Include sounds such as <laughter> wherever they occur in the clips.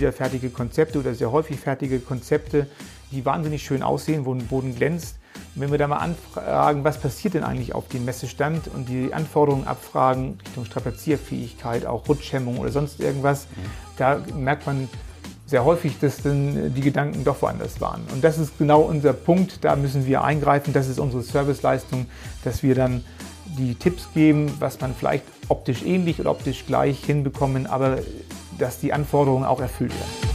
wieder fertige Konzepte oder sehr häufig fertige Konzepte, die wahnsinnig schön aussehen, wo ein Boden glänzt. Und wenn wir da mal anfragen, was passiert denn eigentlich auf dem Messestand und die Anforderungen abfragen Richtung Strapazierfähigkeit, auch Rutschhemmung oder sonst irgendwas, mhm. da merkt man sehr häufig, dass dann die Gedanken doch woanders waren. Und das ist genau unser Punkt, da müssen wir eingreifen, das ist unsere Serviceleistung, dass wir dann die Tipps geben, was man vielleicht optisch ähnlich oder optisch gleich hinbekommen, aber dass die Anforderungen auch erfüllt werden.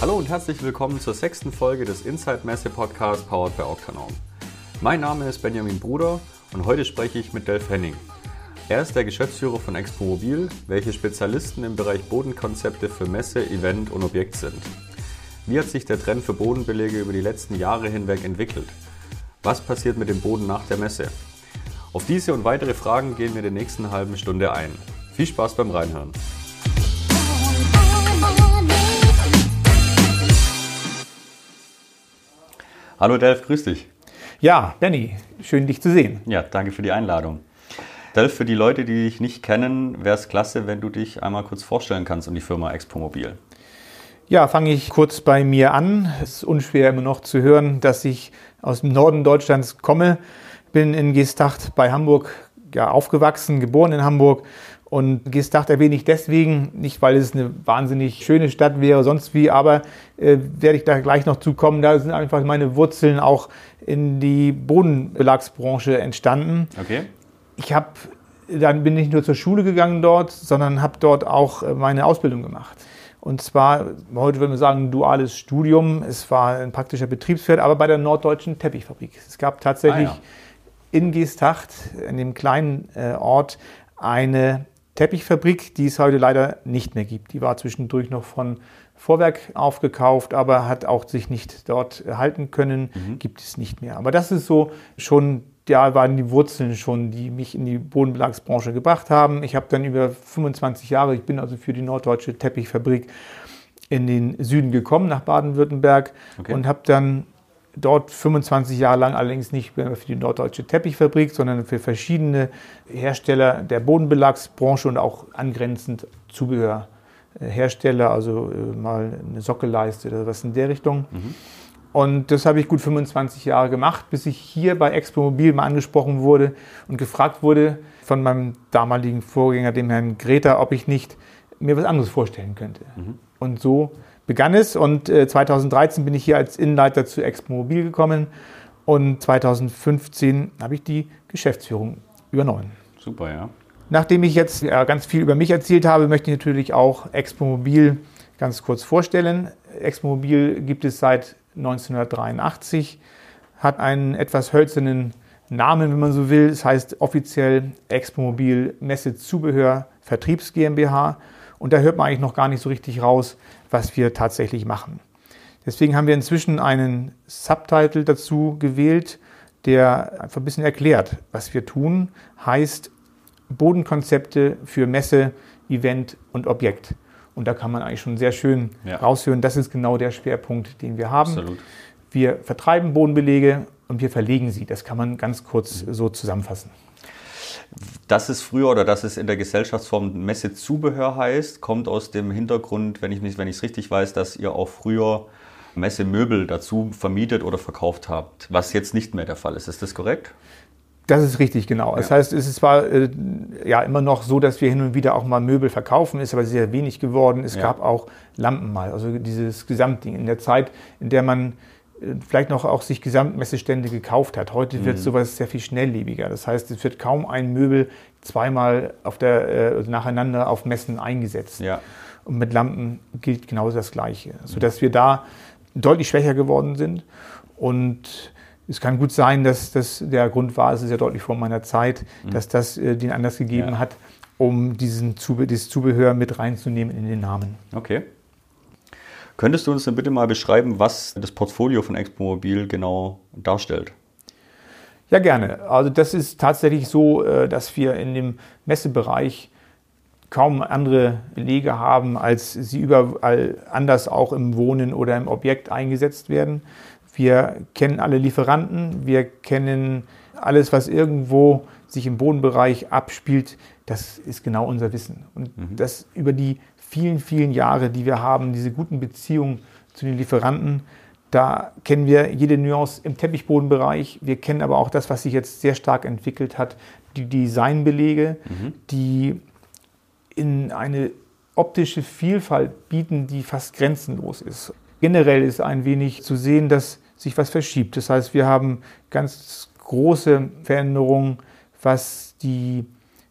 Hallo und herzlich willkommen zur sechsten Folge des Inside Messe Podcast powered by Octanorm. Mein Name ist Benjamin Bruder und heute spreche ich mit Delf Henning. Er ist der Geschäftsführer von Expo Mobil, welche Spezialisten im Bereich Bodenkonzepte für Messe, Event und Objekt sind. Wie hat sich der Trend für Bodenbelege über die letzten Jahre hinweg entwickelt? Was passiert mit dem Boden nach der Messe? Auf diese und weitere Fragen gehen wir in der nächsten halben Stunde ein. Viel Spaß beim Reinhören. Hallo Delf, grüß dich. Ja, Danny, schön dich zu sehen. Ja, danke für die Einladung. Delf, für die Leute, die dich nicht kennen, wäre es klasse, wenn du dich einmal kurz vorstellen kannst und die Firma Expo Mobil. Ja, fange ich kurz bei mir an. Es ist unschwer immer noch zu hören, dass ich aus dem Norden Deutschlands komme. Bin in Geestacht bei Hamburg ja, aufgewachsen, geboren in Hamburg. Und Geestacht erwähne ich deswegen, nicht weil es eine wahnsinnig schöne Stadt wäre, sonst wie, aber äh, werde ich da gleich noch zukommen. Da sind einfach meine Wurzeln auch in die Bodenbelagsbranche entstanden. Okay. Ich habe, dann bin ich nicht nur zur Schule gegangen dort, sondern habe dort auch äh, meine Ausbildung gemacht. Und zwar, heute würden wir sagen, ein duales Studium. Es war ein praktischer Betriebswirt, aber bei der Norddeutschen Teppichfabrik. Es gab tatsächlich ah, ja. In Geestacht, in dem kleinen äh, Ort, eine Teppichfabrik, die es heute leider nicht mehr gibt. Die war zwischendurch noch von Vorwerk aufgekauft, aber hat auch sich nicht dort halten können, mhm. gibt es nicht mehr. Aber das ist so schon da waren die Wurzeln schon, die mich in die Bodenbelagsbranche gebracht haben. Ich habe dann über 25 Jahre, ich bin also für die Norddeutsche Teppichfabrik in den Süden gekommen, nach Baden-Württemberg okay. und habe dann dort 25 Jahre lang allerdings nicht mehr für die Norddeutsche Teppichfabrik, sondern für verschiedene Hersteller der Bodenbelagsbranche und auch angrenzend Zubehörhersteller, also äh, mal eine Sockelleiste oder was in der Richtung. Mhm. Und das habe ich gut 25 Jahre gemacht, bis ich hier bei Expo Mobil mal angesprochen wurde und gefragt wurde von meinem damaligen Vorgänger, dem Herrn Greta, ob ich nicht mir was anderes vorstellen könnte. Mhm. Und so begann es und 2013 äh, bin ich hier als Innenleiter zu Expo Mobil gekommen und 2015 habe ich die Geschäftsführung übernommen. Super, ja. Nachdem ich jetzt ganz viel über mich erzählt habe, möchte ich natürlich auch Expo Mobil ganz kurz vorstellen. Expo Mobil gibt es seit 1983, hat einen etwas hölzernen Namen, wenn man so will. Es heißt offiziell Expomobil Messe Zubehör Vertriebs GmbH. Und da hört man eigentlich noch gar nicht so richtig raus, was wir tatsächlich machen. Deswegen haben wir inzwischen einen Subtitle dazu gewählt, der einfach ein bisschen erklärt, was wir tun. Heißt Bodenkonzepte für Messe, Event und Objekt. Und da kann man eigentlich schon sehr schön ja. raushören, das ist genau der Schwerpunkt, den wir haben. Absolut. Wir vertreiben Bodenbelege und wir verlegen sie. Das kann man ganz kurz so zusammenfassen. Dass es früher oder dass es in der Gesellschaftsform Messezubehör heißt, kommt aus dem Hintergrund, wenn ich es wenn richtig weiß, dass ihr auch früher Messemöbel dazu vermietet oder verkauft habt, was jetzt nicht mehr der Fall ist. Ist das korrekt? Das ist richtig, genau. Ja. Das heißt, es ist zwar äh, ja immer noch so, dass wir hin und wieder auch mal Möbel verkaufen, ist aber sehr wenig geworden. Es ja. gab auch Lampen mal, also dieses Gesamtding. In der Zeit, in der man vielleicht noch auch sich Gesamtmessestände gekauft hat. Heute mhm. wird sowas sehr viel schnelllebiger. Das heißt, es wird kaum ein Möbel zweimal auf der, äh, nacheinander auf Messen eingesetzt. Ja. Und mit Lampen gilt genauso das Gleiche. Sodass wir da deutlich schwächer geworden sind und es kann gut sein, dass das der Grund war, es ist ja deutlich vor meiner Zeit, mhm. dass das äh, den Anlass gegeben ja. hat, um diesen Zube dieses Zubehör mit reinzunehmen in den Namen. Okay. Könntest du uns dann bitte mal beschreiben, was das Portfolio von Expo Mobil genau darstellt? Ja, gerne. Also das ist tatsächlich so, äh, dass wir in dem Messebereich kaum andere Belege haben, als sie überall anders auch im Wohnen oder im Objekt eingesetzt werden. Wir kennen alle Lieferanten, wir kennen alles, was irgendwo sich im Bodenbereich abspielt. Das ist genau unser Wissen. Und mhm. das über die vielen, vielen Jahre, die wir haben, diese guten Beziehungen zu den Lieferanten, da kennen wir jede Nuance im Teppichbodenbereich. Wir kennen aber auch das, was sich jetzt sehr stark entwickelt hat, die Designbelege, mhm. die in eine optische Vielfalt bieten, die fast grenzenlos ist. Generell ist ein wenig zu sehen, dass sich was verschiebt. Das heißt, wir haben ganz große Veränderungen, was die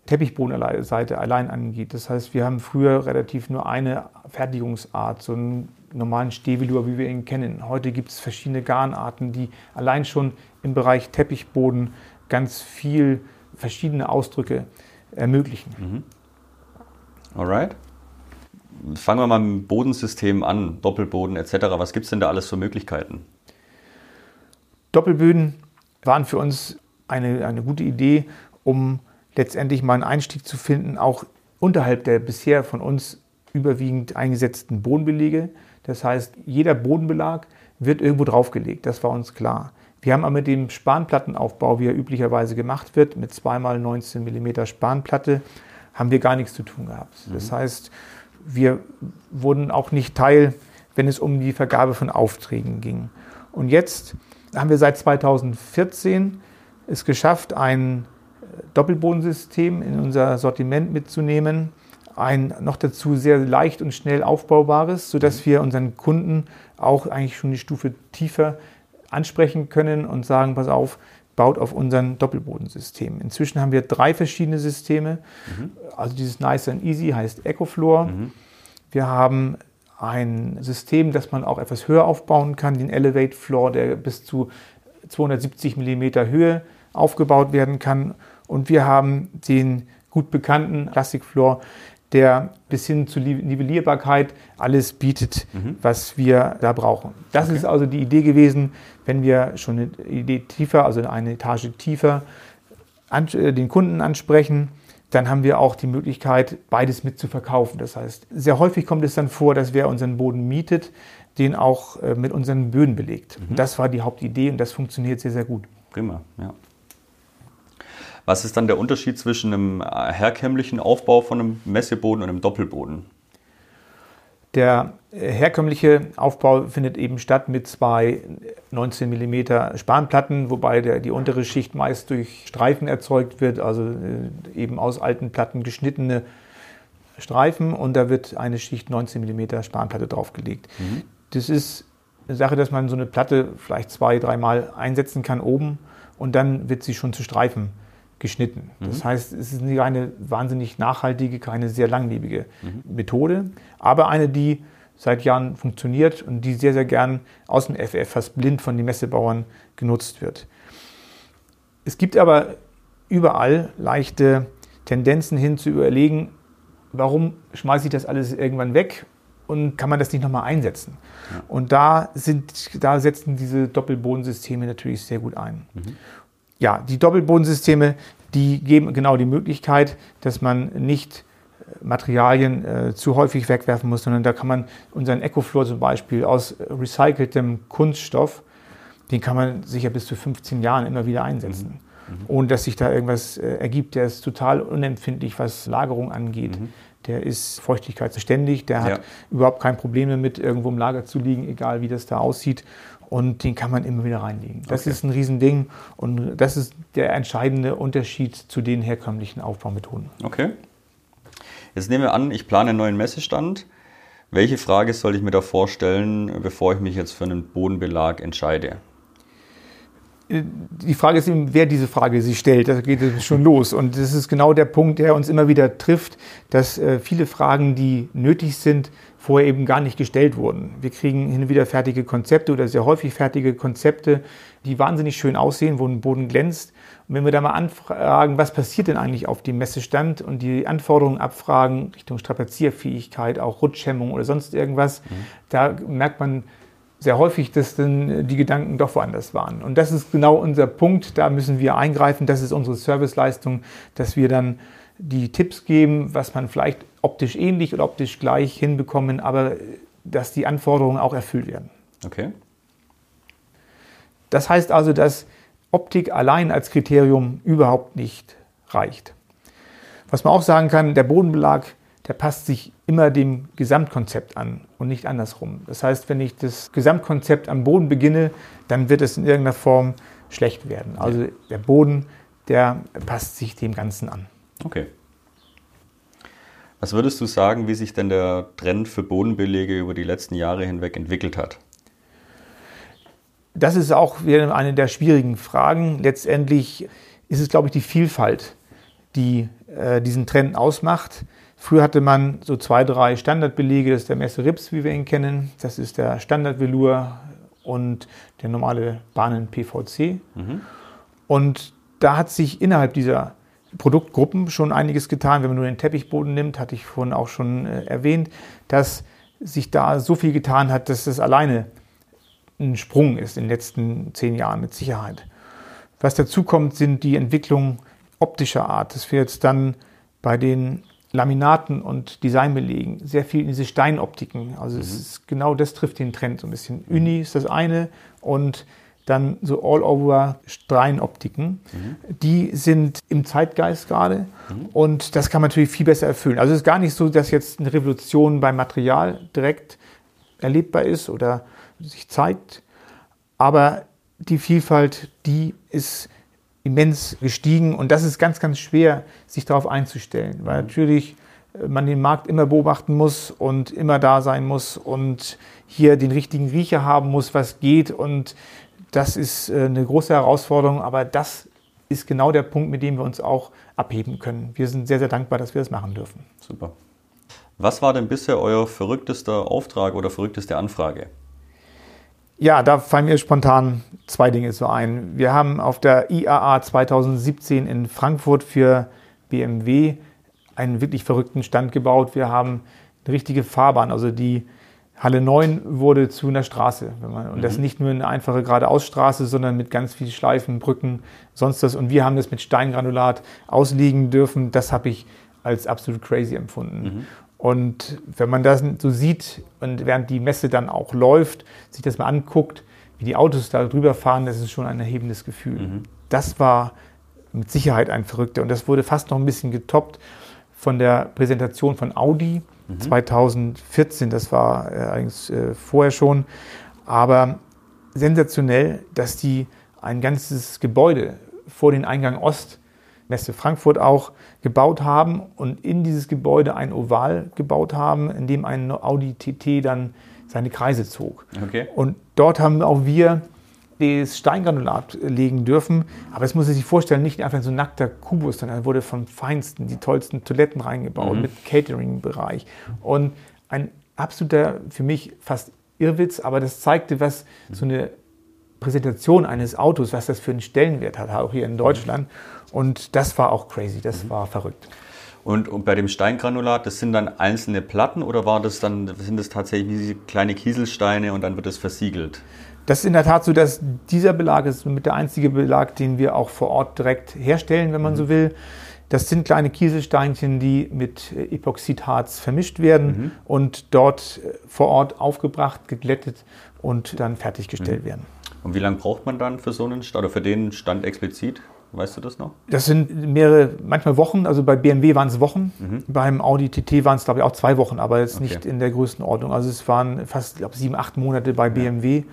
Teppichbodenseite allein angeht. Das heißt, wir haben früher relativ nur eine Fertigungsart, so einen normalen Stehvelour, wie wir ihn kennen. Heute gibt es verschiedene Garnarten, die allein schon im Bereich Teppichboden ganz viel verschiedene Ausdrücke ermöglichen. Mhm. Alright. Fangen wir mal mit dem Bodensystem an, Doppelboden etc. Was gibt es denn da alles für Möglichkeiten? Doppelböden waren für uns eine, eine gute Idee, um letztendlich mal einen Einstieg zu finden, auch unterhalb der bisher von uns überwiegend eingesetzten Bodenbelege. Das heißt, jeder Bodenbelag wird irgendwo draufgelegt, das war uns klar. Wir haben aber mit dem Spanplattenaufbau, wie er üblicherweise gemacht wird, mit 2x19 mm Spanplatte, haben wir gar nichts zu tun gehabt. Mhm. Das heißt, wir wurden auch nicht Teil, wenn es um die Vergabe von Aufträgen ging. Und jetzt haben wir seit 2014 es geschafft, ein Doppelbodensystem in unser Sortiment mitzunehmen. Ein noch dazu sehr leicht und schnell aufbaubares, sodass mhm. wir unseren Kunden auch eigentlich schon die Stufe tiefer ansprechen können und sagen, pass auf, baut auf unseren Doppelbodensystem. Inzwischen haben wir drei verschiedene Systeme. Mhm. Also dieses Nice and Easy heißt EcoFloor. Mhm. Wir haben ein System, das man auch etwas höher aufbauen kann, den Elevate Floor, der bis zu 270 mm Höhe aufgebaut werden kann. Und wir haben den gut bekannten Plastikfloor, der bis hin zur Nivellierbarkeit alles bietet, mhm. was wir da brauchen. Das okay. ist also die Idee gewesen, wenn wir schon eine Idee tiefer, also eine Etage tiefer, äh, den Kunden ansprechen, dann haben wir auch die Möglichkeit, beides mit zu verkaufen. Das heißt, sehr häufig kommt es dann vor, dass wer unseren Boden mietet, den auch äh, mit unseren Böden belegt. Mhm. Das war die Hauptidee und das funktioniert sehr, sehr gut. Prima, ja. Was ist dann der Unterschied zwischen einem äh, herkömmlichen Aufbau von einem Messeboden und einem Doppelboden? Der äh, herkömmliche Aufbau findet eben statt mit zwei 19 mm Spanplatten, wobei der, die untere Schicht meist durch Streifen erzeugt wird, also äh, eben aus alten Platten geschnittene Streifen und da wird eine Schicht 19 mm Spanplatte draufgelegt. Mhm. Das ist eine Sache, dass man so eine Platte vielleicht zwei, dreimal einsetzen kann oben und dann wird sie schon zu Streifen geschnitten. Mhm. Das heißt, es ist eine wahnsinnig nachhaltige, keine sehr langlebige mhm. Methode, aber eine, die seit Jahren funktioniert und die sehr, sehr gern aus dem FF fast blind von den Messebauern genutzt wird. Es gibt aber überall leichte Tendenzen hin zu überlegen, warum schmeiße ich das alles irgendwann weg und kann man das nicht nochmal einsetzen? Ja. Und da, sind, da setzen diese Doppelbodensysteme natürlich sehr gut ein. Mhm ja, die Doppelbodensysteme, die geben genau die Möglichkeit, dass man nicht äh, Materialien äh, zu häufig wegwerfen muss, sondern da kann man unseren Ecofloor zum Beispiel aus recyceltem Kunststoff, den kann man sicher bis zu 15 Jahren immer wieder einsetzen, mhm. mhm. ohne dass sich da irgendwas äh, ergibt. Der ist total unempfindlich, was Lagerung angeht. Mhm. Der ist feuchtigkeitsständig, der hat ja. überhaupt kein Problem damit, irgendwo im Lager zu liegen, egal wie das da aussieht und den kann man immer wieder reinlegen. Das okay. ist ein Riesending und das ist der entscheidende Unterschied zu den herkömmlichen Aufbaumethoden. Okay. Jetzt nehmen wir an, ich plane einen neuen Messestand. Welche Frage soll ich mir da vorstellen, bevor ich mich jetzt für einen Bodenbelag entscheide? die Frage ist eben, wer diese Frage sich stellt. Da geht es schon los. Und das ist genau der Punkt, der uns immer wieder trifft, dass äh, viele Fragen, die nötig sind, vorher eben gar nicht gestellt wurden. Wir kriegen hin und wieder fertige Konzepte oder sehr häufig fertige Konzepte, die wahnsinnig schön aussehen, wo ein Boden glänzt. Und wenn wir da mal anfragen, was passiert denn eigentlich auf dem Messestand und die Anforderungen abfragen Richtung Strapazierfähigkeit, auch Rutschhemmung oder sonst irgendwas, mhm. da merkt man, sehr häufig, dass dann die Gedanken doch woanders waren. Und das ist genau unser Punkt, da müssen wir eingreifen, das ist unsere Serviceleistung, dass wir dann die Tipps geben, was man vielleicht optisch ähnlich oder optisch gleich hinbekommen, aber dass die Anforderungen auch erfüllt werden. Okay. Das heißt also, dass Optik allein als Kriterium überhaupt nicht reicht. Was man auch sagen kann, der Bodenbelag, der passt sich immer dem Gesamtkonzept an und nicht andersrum. Das heißt, wenn ich das Gesamtkonzept am Boden beginne, dann wird es in irgendeiner Form schlecht werden. Also der Boden, der passt sich dem Ganzen an. Okay. Was würdest du sagen, wie sich denn der Trend für Bodenbelege über die letzten Jahre hinweg entwickelt hat? Das ist auch wieder eine der schwierigen Fragen. Letztendlich ist es, glaube ich, die Vielfalt, die äh, diesen Trend ausmacht. Früher hatte man so zwei, drei Standardbelege. Das ist der Messe Rips, wie wir ihn kennen. Das ist der Standardvelour und der normale Bahnen PVC. Mhm. Und da hat sich innerhalb dieser Produktgruppen schon einiges getan. Wenn man nur den Teppichboden nimmt, hatte ich vorhin auch schon äh, erwähnt, dass sich da so viel getan hat, dass das alleine ein Sprung ist in den letzten zehn Jahren mit Sicherheit. Was dazu kommt, sind die Entwicklungen optischer Art, dass wir jetzt dann bei den Laminaten und Designbelegen sehr viel in diese Steinoptiken, also mhm. es ist genau das trifft den Trend so ein bisschen. Uni ist das eine und dann so All-Over-Streinoptiken. Mhm. Die sind im Zeitgeist gerade mhm. und das kann man natürlich viel besser erfüllen. Also es ist gar nicht so, dass jetzt eine Revolution beim Material direkt erlebbar ist oder sich zeigt, aber die Vielfalt, die ist immens gestiegen und das ist ganz, ganz schwer, sich darauf einzustellen, weil mhm. natürlich äh, man den Markt immer beobachten muss und immer da sein muss und hier den richtigen Riecher haben muss, was geht und das ist äh, eine große Herausforderung, aber das ist genau der Punkt, mit dem wir uns auch abheben können. Wir sind sehr, sehr dankbar, dass wir das machen dürfen. Super. Was war denn bisher euer verrücktester Auftrag oder verrückteste Anfrage? Ja, da fallen mir spontan zwei Dinge so ein. Wir haben auf der IAA 2017 in Frankfurt für BMW einen wirklich verrückten Stand gebaut. Wir haben eine richtige Fahrbahn, also die Halle 9 wurde zu einer Straße. Man, und mhm. das nicht nur eine einfache geradeausstraße, sondern mit ganz vielen Schleifen, Brücken, sonst das. Und wir haben das mit Steingranulat auslegen dürfen. Das habe ich als absolut crazy empfunden. Mhm. Und wenn man das so sieht und während die Messe dann auch läuft, sich das mal anguckt, wie die Autos da drüber fahren, das ist schon ein erhebendes Gefühl. Mhm. Das war mit Sicherheit ein verrückter. Und das wurde fast noch ein bisschen getoppt von der Präsentation von Audi 2014, mhm. das war äh, eigentlich äh, vorher schon. Aber sensationell, dass die ein ganzes Gebäude vor den Eingang Ost, Messe Frankfurt auch, gebaut haben und in dieses Gebäude ein Oval gebaut haben, in dem ein Audi TT dann seine Kreise zog. Okay. Und dort haben auch wir das Steingranulat legen dürfen. Aber es muss sich vorstellen, nicht einfach so ein nackter Kubus, sondern wurde vom Feinsten die tollsten Toiletten reingebaut mhm. mit Catering-Bereich. Und ein absoluter, für mich fast Irrwitz, aber das zeigte, was so eine Präsentation eines Autos, was das für einen Stellenwert hat, auch hier in Deutschland. Und das war auch crazy, das mhm. war verrückt. Und, und, bei dem Steingranulat, das sind dann einzelne Platten oder war das dann, sind das tatsächlich kleine Kieselsteine und dann wird es versiegelt? Das ist in der Tat so, dass dieser Belag ist mit der einzige Belag, den wir auch vor Ort direkt herstellen, wenn man mhm. so will. Das sind kleine Kieselsteinchen, die mit Epoxidharz vermischt werden mhm. und dort äh, vor Ort aufgebracht, geglättet und dann fertiggestellt mhm. werden. Und wie lange braucht man dann für so einen Stand oder für den Stand explizit? Weißt du das noch? Das sind mehrere, manchmal Wochen. Also bei BMW waren es Wochen. Mhm. Beim Audi TT waren es, glaube ich, auch zwei Wochen, aber jetzt okay. nicht in der Größenordnung. Also es waren fast, glaube sieben, acht Monate bei BMW.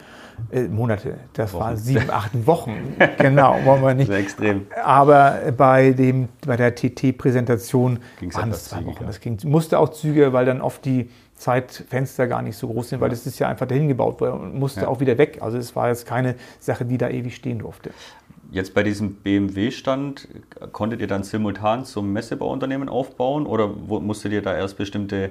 Äh, Monate, das Wochen. waren sieben, acht Wochen. genau, wollen wir <laughs> nicht. Sehr extrem. Aber bei, dem, bei der TT-Präsentation waren es zwei Wochen. Das ging, musste auch zügiger, weil dann oft die Zeitfenster gar nicht so groß sind, weil das ist ja einfach dahin gebaut worden und musste ja. auch wieder weg. Also es war jetzt keine Sache, die da ewig stehen durfte. Jetzt bei diesem BMW-Stand, konntet ihr dann simultan zum Messebauunternehmen aufbauen oder musstet ihr da erst bestimmte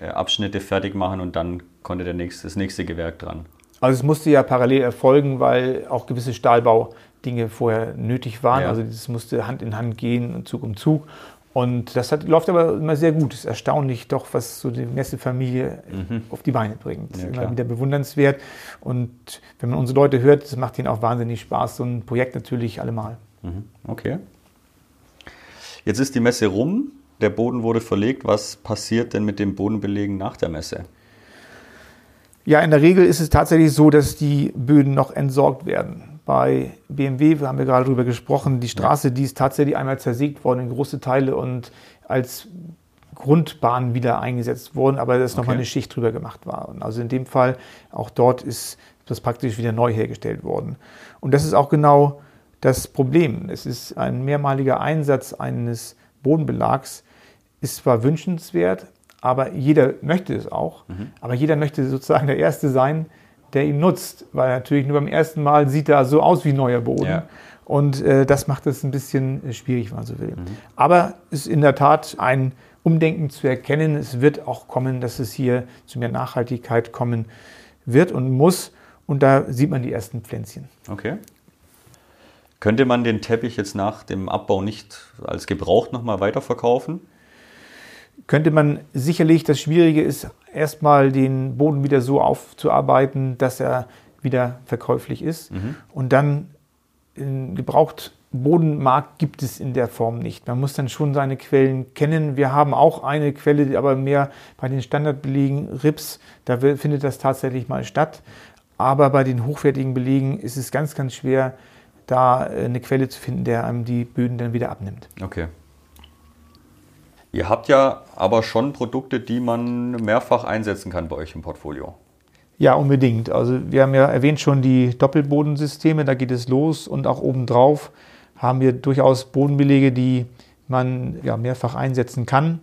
äh, Abschnitte fertig machen und dann konnte der nächste, das nächste Gewerk dran? Also es musste ja parallel erfolgen, weil auch gewisse Stahlbaudinge vorher nötig waren. Ja. Also es musste Hand in Hand gehen, Zug um Zug. Und das hat, läuft aber immer sehr gut. Es ist erstaunlich doch, was so die Messefamilie mhm. auf die Beine bringt. Ja, immer wieder bewundernswert. Und wenn man unsere Leute hört, das macht ihnen auch wahnsinnig Spaß. So ein Projekt natürlich allemal. Mhm. Okay. Jetzt ist die Messe rum. der Boden wurde verlegt. Was passiert denn mit den Bodenbelegen nach der Messe? Ja, in der Regel ist es tatsächlich so, dass die Böden noch entsorgt werden. Bei BMW, wir haben ja gerade darüber gesprochen, die Straße, die ist tatsächlich einmal zersägt worden in große Teile und als Grundbahn wieder eingesetzt worden, aber dass okay. nochmal eine Schicht drüber gemacht war. Und also in dem Fall, auch dort ist das praktisch wieder neu hergestellt worden. Und das ist auch genau das Problem. Es ist ein mehrmaliger Einsatz eines Bodenbelags, ist zwar wünschenswert, aber jeder möchte es auch. Mhm. Aber jeder möchte sozusagen der Erste sein, der ihn nutzt, weil natürlich nur beim ersten Mal sieht er so aus wie neuer Boden. Ja. Und äh, das macht es ein bisschen äh, schwierig, wenn man so will. Mhm. Aber es ist in der Tat ein Umdenken zu erkennen. Es wird auch kommen, dass es hier zu mehr Nachhaltigkeit kommen wird und muss. Und da sieht man die ersten Pflänzchen. Okay. Könnte man den Teppich jetzt nach dem Abbau nicht als gebraucht nochmal weiterverkaufen? Könnte man sicherlich, das Schwierige ist, erstmal den Boden wieder so aufzuarbeiten, dass er wieder verkäuflich ist. Mhm. Und dann gebraucht Bodenmarkt gibt es in der Form nicht. Man muss dann schon seine Quellen kennen. Wir haben auch eine Quelle, aber mehr bei den Standardbelegen RIPS, da findet das tatsächlich mal statt. Aber bei den hochwertigen Belegen ist es ganz, ganz schwer, da äh, eine Quelle zu finden, der einem die Böden dann wieder abnimmt. Okay. Ihr habt ja aber schon Produkte, die man mehrfach einsetzen kann bei euch im Portfolio. Ja, unbedingt. Also wir haben ja erwähnt schon die Doppelbodensysteme, da geht es los und auch obendrauf haben wir durchaus Bodenbelege, die man ja, mehrfach einsetzen kann.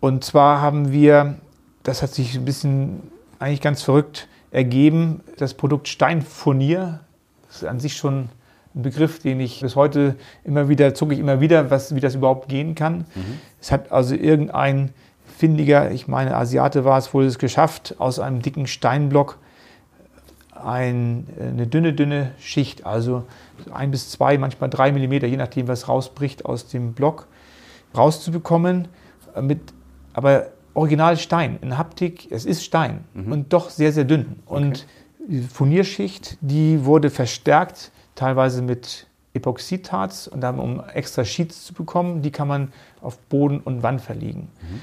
Und zwar haben wir, das hat sich ein bisschen eigentlich ganz verrückt ergeben, das Produkt Steinfurnier. Das ist an sich schon ein Begriff, den ich bis heute immer wieder, zucke ich immer wieder, was, wie das überhaupt gehen kann. Mhm. Es hat also irgendein findiger, ich meine Asiate war es, wohl es geschafft, aus einem dicken Steinblock ein, eine dünne, dünne Schicht, also ein bis zwei, manchmal drei Millimeter, je nachdem, was rausbricht aus dem Block, rauszubekommen. Mit, aber original Stein, in Haptik, es ist Stein mhm. und doch sehr, sehr dünn. Okay. Und die Furnierschicht, die wurde verstärkt, teilweise mit Epoxidharz und dann, um extra Sheets zu bekommen, die kann man auf Boden und Wand verlegen. Mhm.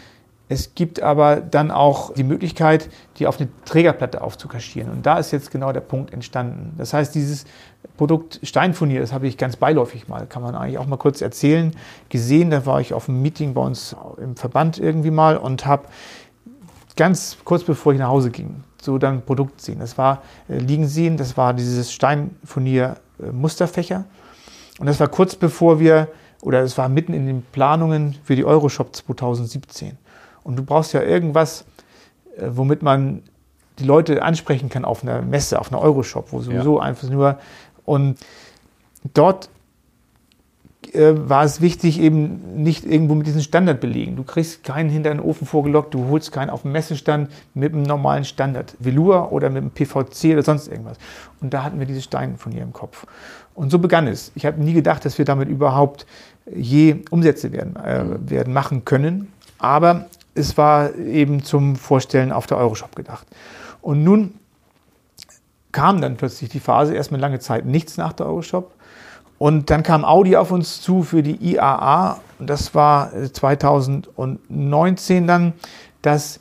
Es gibt aber dann auch die Möglichkeit, die auf eine Trägerplatte aufzukaschieren. Und da ist jetzt genau der Punkt entstanden. Das heißt, dieses Produkt Steinfurnier, das habe ich ganz beiläufig mal, kann man eigentlich auch mal kurz erzählen, gesehen. Da war ich auf einem Meeting bei uns im Verband irgendwie mal und habe ganz kurz bevor ich nach Hause ging, so dann Produkt sehen. Das war äh, liegen sehen, das war dieses Steinfurnier Musterfächer. Und das war kurz bevor wir, oder es war mitten in den Planungen für die Euroshop 2017. Und du brauchst ja irgendwas, äh, womit man die Leute ansprechen kann auf einer Messe, auf einer Euroshop, wo sowieso ja. einfach nur. Und dort äh, war es wichtig, eben nicht irgendwo mit diesen Standardbelegen. Du kriegst keinen hinter den Ofen vorgelockt, du holst keinen auf dem Messestand mit einem normalen Standard. Velour oder mit einem PVC oder sonst irgendwas. Und da hatten wir diese Steine von ihr im Kopf. Und so begann es. Ich habe nie gedacht, dass wir damit überhaupt je Umsätze werden, äh, werden machen können. Aber es war eben zum Vorstellen auf der Euroshop gedacht. Und nun kam dann plötzlich die Phase, erstmal lange Zeit nichts nach der Euroshop. Und dann kam Audi auf uns zu für die IAA. Und das war 2019 dann, dass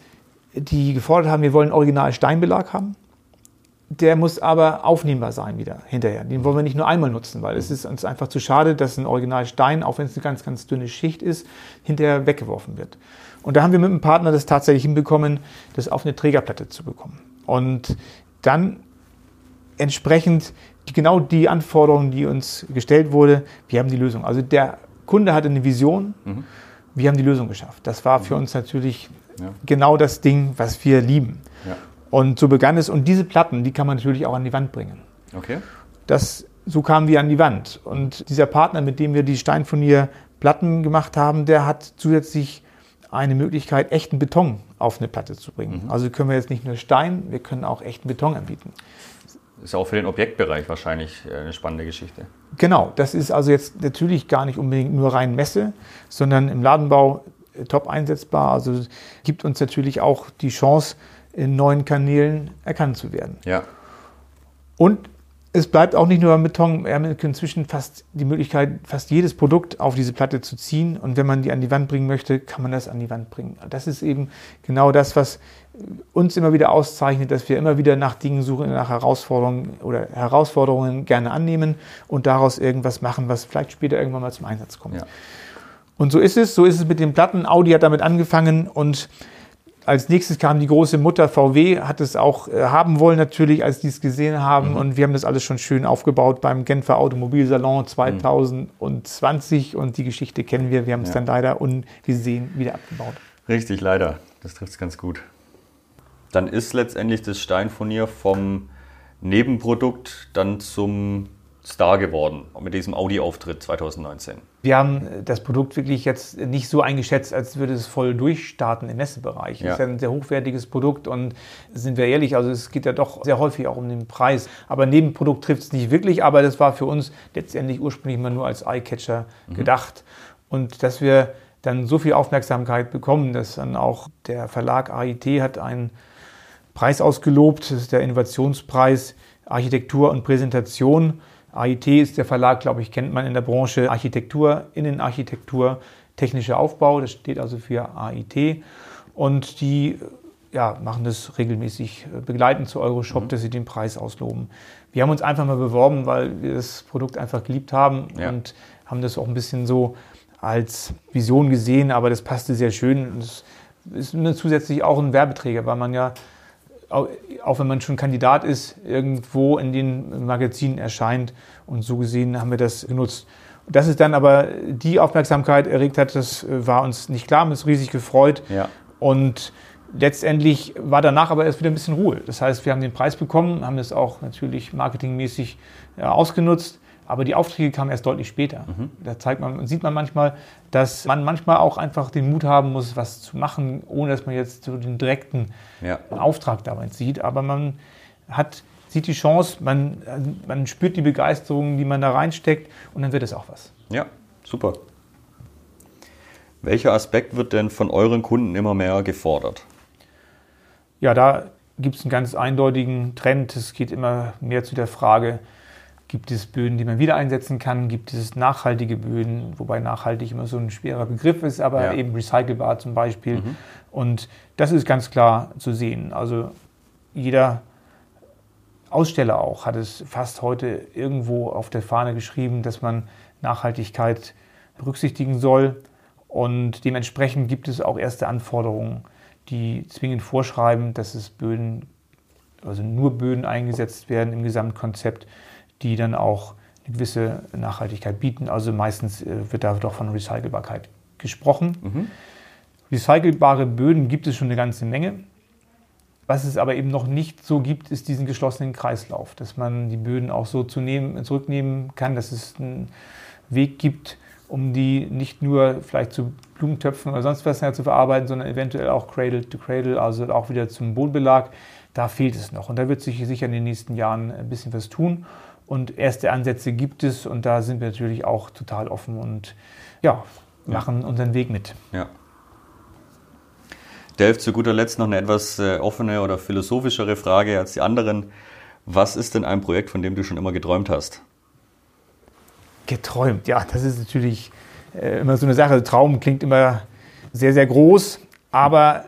die gefordert haben, wir wollen original Steinbelag haben. Der muss aber aufnehmbar sein wieder hinterher. Den wollen wir nicht nur einmal nutzen, weil es ist uns einfach zu schade, dass ein Original Stein, auch wenn es eine ganz, ganz dünne Schicht ist, hinterher weggeworfen wird. Und da haben wir mit einem Partner das tatsächlich hinbekommen, das auf eine Trägerplatte zu bekommen. Und dann entsprechend die, genau die Anforderungen, die uns gestellt wurde, wir haben die Lösung. Also der Kunde hatte eine Vision, mhm. wir haben die Lösung geschafft. Das war für mhm. uns natürlich ja. genau das Ding, was wir lieben. Ja. Und so begann es. Und diese Platten, die kann man natürlich auch an die Wand bringen. Okay. Das, so kamen wir an die Wand. Und dieser Partner, mit dem wir die Steinfurnier Platten gemacht haben, der hat zusätzlich eine Möglichkeit, echten Beton auf eine Platte zu bringen. Mhm. Also können wir jetzt nicht nur Stein, wir können auch echten Beton anbieten. Ist ja auch für den Objektbereich wahrscheinlich äh, eine spannende Geschichte. Genau, das ist also jetzt natürlich gar nicht unbedingt nur rein Messe, sondern im Ladenbau äh, top einsetzbar. Also gibt uns natürlich auch die Chance, in neuen Kanälen erkannt zu werden. Ja. Und es bleibt auch nicht nur beim Beton. Wir haben inzwischen fast die Möglichkeit, fast jedes Produkt auf diese Platte zu ziehen. Und wenn man die an die Wand bringen möchte, kann man das an die Wand bringen. Das ist eben genau das, was uns immer wieder auszeichnet, dass wir immer wieder nach Dingen suchen, nach Herausforderungen oder Herausforderungen gerne annehmen und daraus irgendwas machen, was vielleicht später irgendwann mal zum Einsatz kommt. Ja. Und so ist es. So ist es mit den Platten. Audi hat damit angefangen und als nächstes kam die große Mutter VW, hat es auch äh, haben wollen natürlich, als die es gesehen haben. Mhm. Und wir haben das alles schon schön aufgebaut beim Genfer Automobilsalon 2020. Mhm. Und die Geschichte kennen wir. Wir haben es ja. dann leider ungesehen wieder abgebaut. Richtig, leider. Das trifft es ganz gut. Dann ist letztendlich das Steinfurnier vom Nebenprodukt dann zum Star geworden mit diesem Audi-Auftritt 2019. Wir haben das Produkt wirklich jetzt nicht so eingeschätzt, als würde es voll durchstarten im Messebereich. Ja. Es ist ja ein sehr hochwertiges Produkt und sind wir ehrlich, also es geht ja doch sehr häufig auch um den Preis. Aber Nebenprodukt trifft es nicht wirklich, aber das war für uns letztendlich ursprünglich mal nur als Eyecatcher mhm. gedacht. Und dass wir dann so viel Aufmerksamkeit bekommen, dass dann auch der Verlag AIT hat einen Preis ausgelobt, das ist der Innovationspreis Architektur und Präsentation AIT ist der Verlag, glaube ich, kennt man in der Branche Architektur, Innenarchitektur, technischer Aufbau. Das steht also für AIT. Und die ja, machen das regelmäßig äh, begleiten zu Euroshop, mhm. dass sie den Preis ausloben. Wir haben uns einfach mal beworben, weil wir das Produkt einfach geliebt haben ja. und haben das auch ein bisschen so als Vision gesehen, aber das passte sehr schön. Es ist zusätzlich auch ein Werbeträger, weil man ja auch wenn man schon Kandidat ist, irgendwo in den Magazinen erscheint. Und so gesehen haben wir das genutzt. Dass es dann aber die Aufmerksamkeit erregt hat, das äh, war uns nicht klar, haben uns riesig gefreut. Ja. Und letztendlich war danach aber erst wieder ein bisschen Ruhe. Das heißt, wir haben den Preis bekommen, haben das auch natürlich marketingmäßig ausgenutzt. Aber die Aufträge kamen erst deutlich später. Mhm. Da zeigt man, sieht man manchmal, dass man manchmal auch einfach den Mut haben muss, was zu machen, ohne dass man jetzt so den direkten ja. Auftrag dabei sieht. Aber man hat, sieht die Chance, man, man spürt die Begeisterung, die man da reinsteckt und dann wird es auch was. Ja, super. Welcher Aspekt wird denn von euren Kunden immer mehr gefordert? Ja, da gibt es einen ganz eindeutigen Trend. Es geht immer mehr zu der Frage, Gibt es Böden, die man wieder einsetzen kann? Gibt es nachhaltige Böden, wobei nachhaltig immer so ein schwerer Begriff ist, aber ja. eben recycelbar zum Beispiel. Mhm. Und das ist ganz klar zu sehen. Also jeder Aussteller auch hat es fast heute irgendwo auf der Fahne geschrieben, dass man Nachhaltigkeit berücksichtigen soll. Und dementsprechend gibt es auch erste Anforderungen, die zwingend vorschreiben, dass es Böden, also nur Böden eingesetzt werden im Gesamtkonzept, die dann auch eine gewisse Nachhaltigkeit bieten. Also meistens äh, wird da doch von Recycelbarkeit gesprochen. Mhm. Recycelbare Böden gibt es schon eine ganze Menge. Was es aber eben noch nicht so gibt, ist diesen geschlossenen Kreislauf, dass man die Böden auch so zu nehmen, zurücknehmen kann, dass es einen Weg gibt, um die nicht nur vielleicht zu Blumentöpfen oder sonst was zu verarbeiten, sondern eventuell auch Cradle to Cradle, also auch wieder zum Bodenbelag. Da fehlt es noch und da wird sich sicher in den nächsten Jahren ein bisschen was tun. Und erste Ansätze gibt es und da sind wir natürlich auch total offen und ja, machen ja. unseren Weg mit. Ja. Delf, zu guter Letzt noch eine etwas äh, offene oder philosophischere Frage als die anderen. Was ist denn ein Projekt, von dem du schon immer geträumt hast? Geträumt, ja, das ist natürlich äh, immer so eine Sache. Traum klingt immer sehr, sehr groß, aber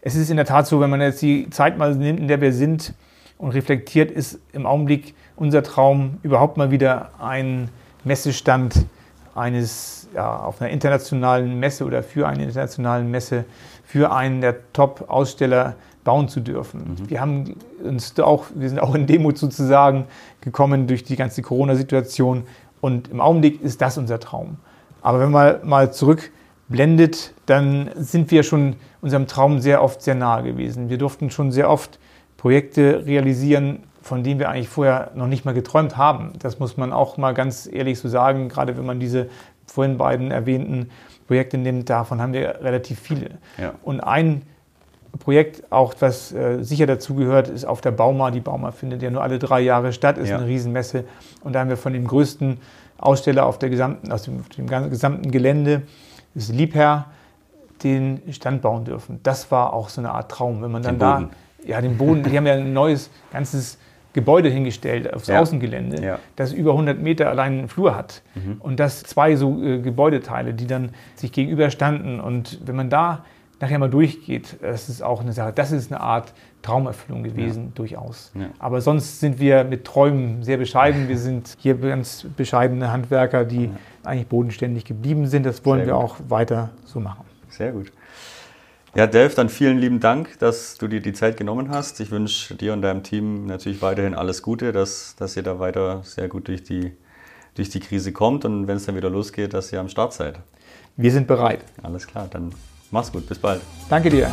es ist in der Tat so, wenn man jetzt die Zeit mal nimmt, in der wir sind und reflektiert, ist im Augenblick unser Traum, überhaupt mal wieder einen Messestand eines, ja, auf einer internationalen Messe oder für eine internationale Messe, für einen der Top-Aussteller bauen zu dürfen. Mhm. Wir haben uns auch, wir sind auch in Demut sozusagen gekommen durch die ganze Corona-Situation und im Augenblick ist das unser Traum. Aber wenn man mal zurückblendet, dann sind wir schon unserem Traum sehr oft sehr nahe gewesen. Wir durften schon sehr oft Projekte realisieren, von denen wir eigentlich vorher noch nicht mal geträumt haben. Das muss man auch mal ganz ehrlich so sagen, gerade wenn man diese vorhin beiden erwähnten Projekte nimmt, davon haben wir relativ viele. Ja. Und ein Projekt, auch was äh, sicher dazugehört, ist auf der Bauma. Die Bauma findet ja nur alle drei Jahre statt, ist ja. eine Riesenmesse. Und da haben wir von dem größten Aussteller auf der gesamten, aus dem, dem gesamten Gelände, das ist Liebherr, den Stand bauen dürfen. Das war auch so eine Art Traum, wenn man dann da, ja, den Boden, die haben ja ein neues, ganzes Gebäude hingestellt aufs Ja. Außengelände, Ja. das über 100 Meter allein einen Flur hat. Mhm. Und das zwei so äh, Gebäudeteile, die dann sich gegenüberstanden. Und wenn man da nachher mal durchgeht, das ist auch eine Sache, das ist eine Art Traumerfüllung gewesen, durchaus. Ja. Aber sonst sind wir mit Träumen sehr bescheiden. Wir sind hier ganz bescheidene Handwerker, die eigentlich bodenständig geblieben sind. Das wollen wir auch weiter so machen. Sehr gut. Ja, Delf, dann vielen lieben Dank, dass du dir die Zeit genommen hast. Ich wünsche dir und deinem Team natürlich weiterhin alles Gute, dass, dass ihr da weiter sehr gut durch die, durch die Krise kommt und wenn es dann wieder losgeht, dass ihr am Start seid. Wir sind bereit. Alles klar, dann mach's gut, bis bald. Danke dir.